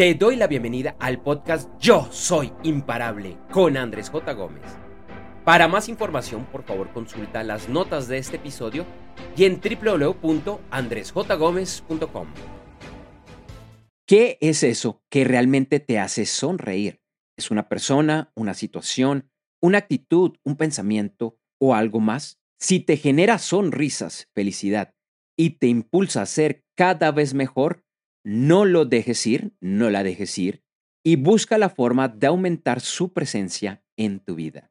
Te doy la bienvenida al podcast Yo Soy Imparable con Andrés J. Gómez. Para más información, por favor, consulta las notas de este episodio y en www.andresjgomez.com. ¿Qué es eso que realmente te hace sonreír? ¿Es una persona, una situación, una actitud, un pensamiento o algo más? Si te genera sonrisas, felicidad y te impulsa a ser cada vez mejor, no lo dejes ir, no la dejes ir y busca la forma de aumentar su presencia en tu vida.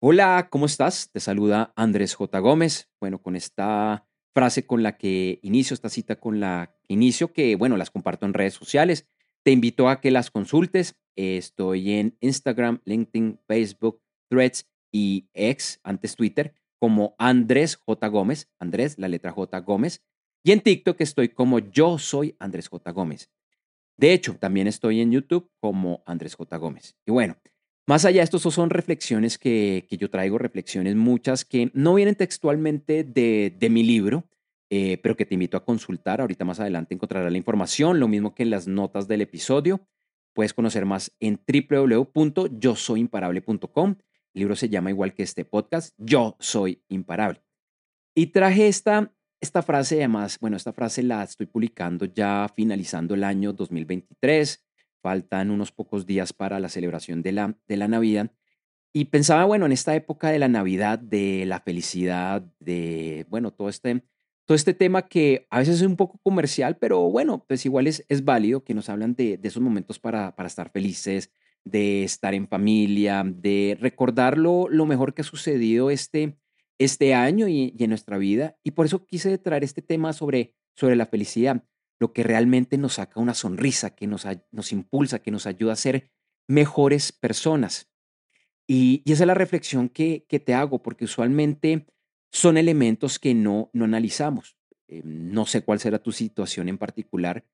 Hola, ¿cómo estás? Te saluda Andrés J. Gómez. Bueno, con esta frase con la que inicio esta cita, con la que inicio, que bueno, las comparto en redes sociales. Te invito a que las consultes. Estoy en Instagram, LinkedIn, Facebook, Threads y X, antes Twitter, como Andrés J. Gómez. Andrés, la letra J. Gómez. Y en TikTok estoy como yo soy Andrés J. Gómez. De hecho, también estoy en YouTube como Andrés J. Gómez. Y bueno, más allá de esto, son reflexiones que, yo traigo, reflexiones muchas que no vienen textualmente de, mi libro, eh, pero que te invito a consultar. Ahorita más adelante encontrarás la información, lo mismo que en las notas del episodio. Puedes conocer más en www.yosoyimparable.com. El libro se llama igual que este podcast, Yo Soy Imparable. Y traje esta esta frase, además, bueno, esta frase la estoy publicando ya finalizando el año 2023. Faltan unos pocos días para la celebración de la, de la Navidad. Y pensaba, bueno, en esta época de la Navidad, de la felicidad, de, bueno, todo este, todo este tema que a veces es un poco comercial, pero bueno, pues igual es, es válido, que nos hablan de, de esos momentos para, para estar felices, de estar en familia, de recordar lo, lo mejor que ha sucedido este, este año y, en nuestra vida. Y por eso quise traer este tema sobre, sobre la felicidad, lo que realmente nos saca una sonrisa, que nos, nos impulsa, que nos ayuda a ser mejores personas. Y, esa es la reflexión que, que, te hago, porque usualmente son elementos que no, no analizamos. Eh, no sé cuál será tu situación en particular,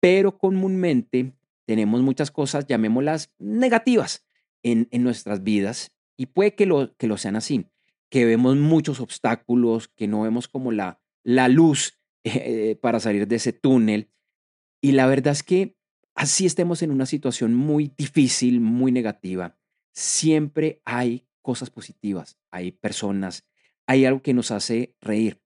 pero comúnmente tenemos muchas cosas, llamémoslas negativas, en, en nuestras vidas, y puede que lo, que lo sean así que vemos muchos obstáculos, que no vemos como la, la luz eh, para salir de ese túnel. Y la verdad es que así estemos en una situación muy difícil, muy negativa, siempre hay cosas positivas, hay personas, hay algo que nos hace reír.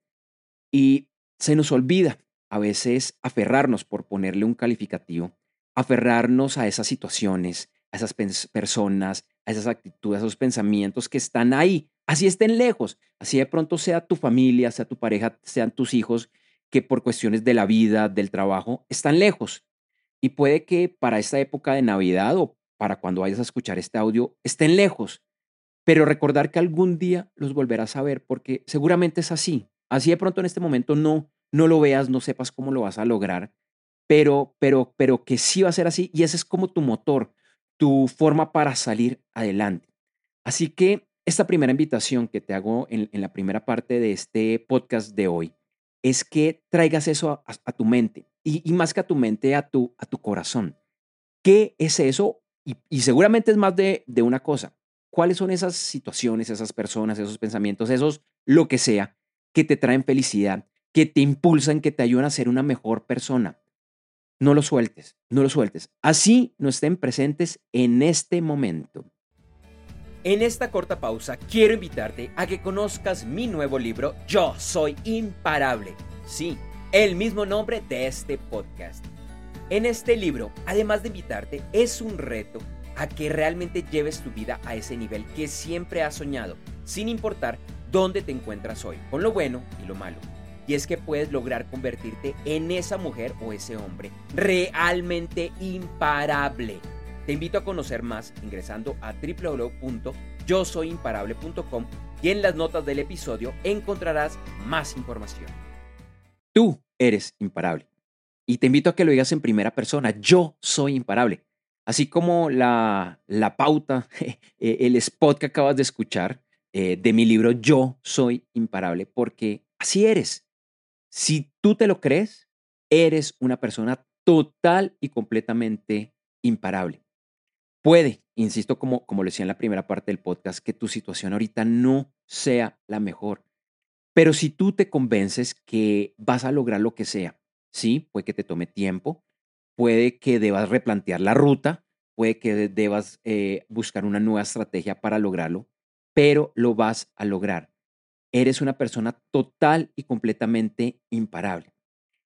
Y se nos olvida a veces aferrarnos, por ponerle un calificativo, aferrarnos a esas situaciones, a esas personas, a esas actitudes, a esos pensamientos que están ahí Así estén lejos, así de pronto sea tu familia, sea tu pareja, sean tus hijos, que por cuestiones de la vida, del trabajo, están lejos. Y puede que para esta época de Navidad o para cuando vayas a escuchar este audio, estén lejos. Pero recordar que algún día los volverás a ver porque seguramente es así. Así de pronto en este momento no, no lo veas, no sepas cómo lo vas a lograr, pero, pero, pero que sí va a ser así y ese es como tu motor, tu forma para salir adelante. Así que esta primera invitación que te hago en, la primera parte de este podcast de hoy es que traigas eso a, tu mente y, más que a tu mente, a tu, a tu corazón. ¿Qué es eso? Y, seguramente es más de, de una cosa. ¿Cuáles son esas situaciones, esas personas, esos pensamientos, esos lo que sea que te traen felicidad, que te impulsan, que te ayudan a ser una mejor persona? No lo sueltes, no lo sueltes. Así no estén presentes en este momento. En esta corta pausa quiero invitarte a que conozcas mi nuevo libro Yo Soy Imparable. Sí, el mismo nombre de este podcast. En este libro, además de invitarte, es un reto a que realmente lleves tu vida a ese nivel que siempre has soñado, sin importar dónde te encuentras hoy, con lo bueno y lo malo. Y es que puedes lograr convertirte en esa mujer o ese hombre realmente imparable te invito a conocer más ingresando a www.yosoyimparable.com y en las notas del episodio encontrarás más información. Tú eres imparable. Y te invito a que lo digas en primera persona. Yo soy imparable. Así como la, la pauta, el spot que acabas de escuchar eh, de mi libro Yo soy imparable, porque así eres. Si tú te lo crees, eres una persona total y completamente imparable. Puede, insisto, como, como lo decía en la primera parte del podcast, que tu situación ahorita no sea la mejor. Pero si tú te convences que vas a lograr lo que sea, sí, puede que te tome tiempo, puede que debas replantear la ruta, puede que debas eh, buscar una nueva estrategia para lograrlo, pero lo vas a lograr. Eres una persona total y completamente imparable.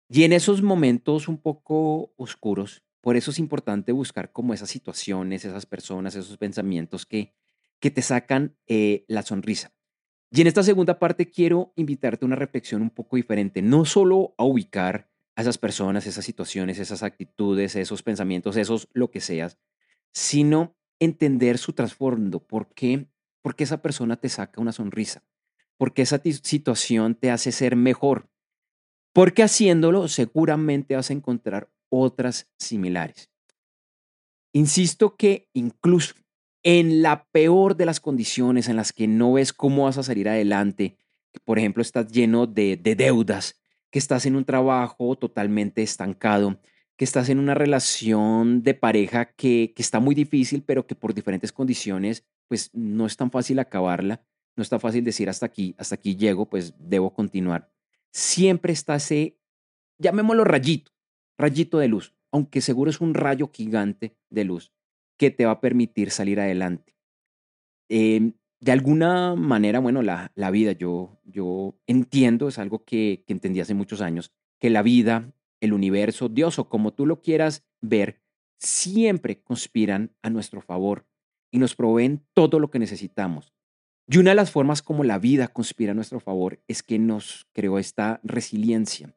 Y en esos momentos un poco oscuros, por eso es importante buscar como esas situaciones, esas personas, esos pensamientos que, que te sacan eh, la sonrisa. Y en esta segunda parte quiero invitarte a una reflexión un poco diferente, no solo a ubicar a esas personas, esas situaciones, esas actitudes, esos pensamientos, esos lo que seas, sino entender su trasfondo, por qué, por esa persona te saca una sonrisa, por qué esa situación te hace ser mejor, porque haciéndolo seguramente vas a encontrar otras similares. Insisto que incluso en la peor de las condiciones en las que no ves cómo vas a salir adelante, que por ejemplo estás lleno de, deudas, que estás en un trabajo totalmente estancado, que estás en una relación de pareja que, que está muy difícil, pero que por diferentes condiciones, pues no es tan fácil acabarla, no es tan fácil decir hasta aquí, hasta aquí llego, pues debo continuar. Siempre está llamémoslo rayito, rayito de luz, aunque seguro es un rayo gigante de luz que te va a permitir salir adelante. Em, de alguna manera, bueno, la, la, vida, yo, yo entiendo, es algo que, que entendí hace muchos años, que la vida, el universo, Dios o como tú lo quieras ver, siempre conspiran a nuestro favor y nos proveen todo lo que necesitamos. Y una de las formas como la vida conspira a nuestro favor es que nos creó esta resiliencia.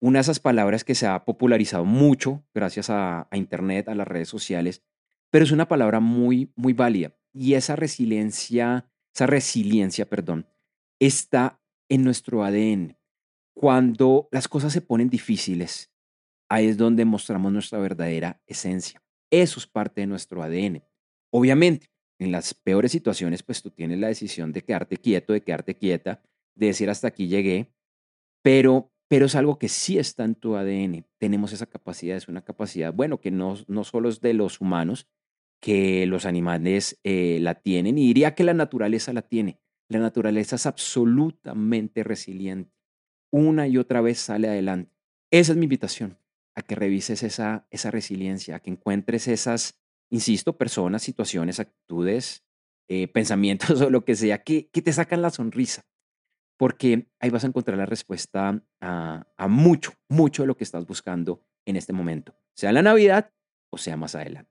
Una de esas palabras que se ha popularizado mucho gracias a, Internet, a las redes sociales, pero es una palabra muy, muy válida. Y esa resiliencia, esa resiliencia, perdón, está en nuestro ADN. Cuando las cosas se ponen difíciles, ahí es donde mostramos nuestra verdadera esencia. Eso es parte de nuestro ADN. Obviamente, en las peores situaciones, pues tú tienes la decisión de quedarte quieto, de quedarte quieta, de decir hasta aquí llegué, pero, pero es algo que sí está en tu ADN. Tenemos esa capacidad, es una capacidad, bueno, que no, no solo es de los humanos, que los animales eh, la tienen y diría que la naturaleza la tiene. La naturaleza es absolutamente resiliente. Una y otra vez sale adelante. Esa es mi invitación, a que revises esa, esa resiliencia, a que encuentres esas, insisto, personas, situaciones, actitudes, eh, pensamientos o lo que sea, que, que te sacan la sonrisa. Porque ahí vas a encontrar la respuesta a, mucho, mucho de lo que estás buscando en este momento, sea la Navidad o sea más adelante.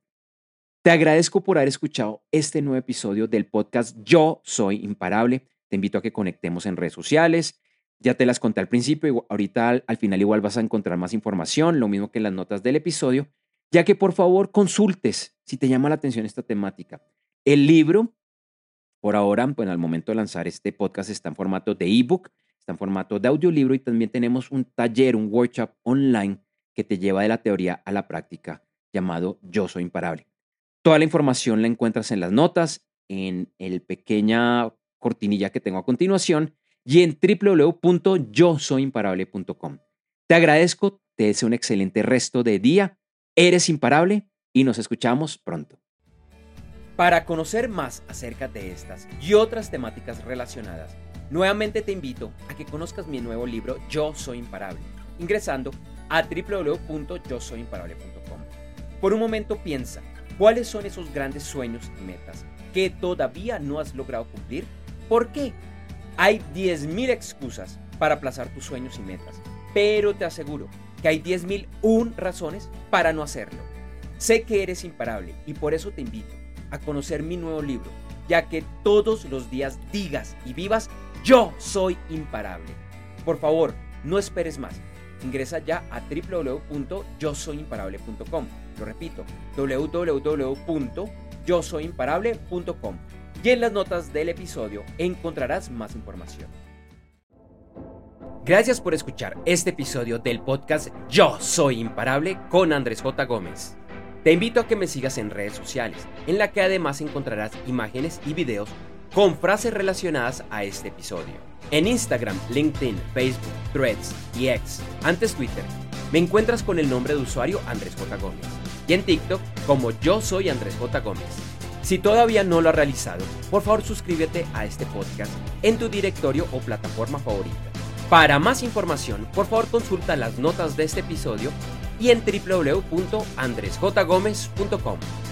Te agradezco por haber escuchado este nuevo episodio del podcast Yo Soy Imparable. Te invito a que conectemos en redes sociales. Ya te las conté al principio, ahorita al, final igual vas a encontrar más información, lo mismo que en las notas del episodio, ya que por favor consultes si te llama la atención esta temática. El libro, por ahora, bueno, al momento de lanzar este podcast está en formato de ebook, está en formato de audiolibro y también tenemos un taller, un workshop online que te lleva de la teoría a la práctica llamado Yo Soy Imparable. Toda la información la encuentras en las notas, en el pequeña cortinilla que tengo a continuación y en www.yosoyimparable.com. Te agradezco, te deseo un excelente resto de día, eres imparable y nos escuchamos pronto. Para conocer más acerca de estas y otras temáticas relacionadas, nuevamente te invito a que conozcas mi nuevo libro Yo Soy Imparable, ingresando a www.yosoyimparable.com. Por un momento piensa, ¿Cuáles son esos grandes sueños y metas que todavía no has logrado cumplir? ¿Por qué? Hay 10.000 excusas para aplazar tus sueños y metas, pero te aseguro que hay 10.001 razones para no hacerlo. Sé que eres imparable y por eso te invito a conocer mi nuevo libro, ya que todos los días digas y vivas, yo soy imparable. Por favor, no esperes más. Ingresa ya a www.yosoyimparable.com lo repito, www.yosoyimparable.com. Y en las notas del episodio encontrarás más información. Gracias por escuchar este episodio del podcast Yo Soy Imparable con Andrés J. Gómez. Te invito a que me sigas en redes sociales, en la que además encontrarás imágenes y videos con frases relacionadas a este episodio. En Instagram, LinkedIn, Facebook, Threads y X, antes Twitter, me encuentras con el nombre de usuario Andrés J. Gómez y en TikTok como yo soy Andrés J. Gómez. Si todavía no lo has realizado, por favor suscríbete a este podcast en tu directorio o plataforma favorita. Para más información, por favor consulta las notas de este episodio y en www.andresjgomez.com.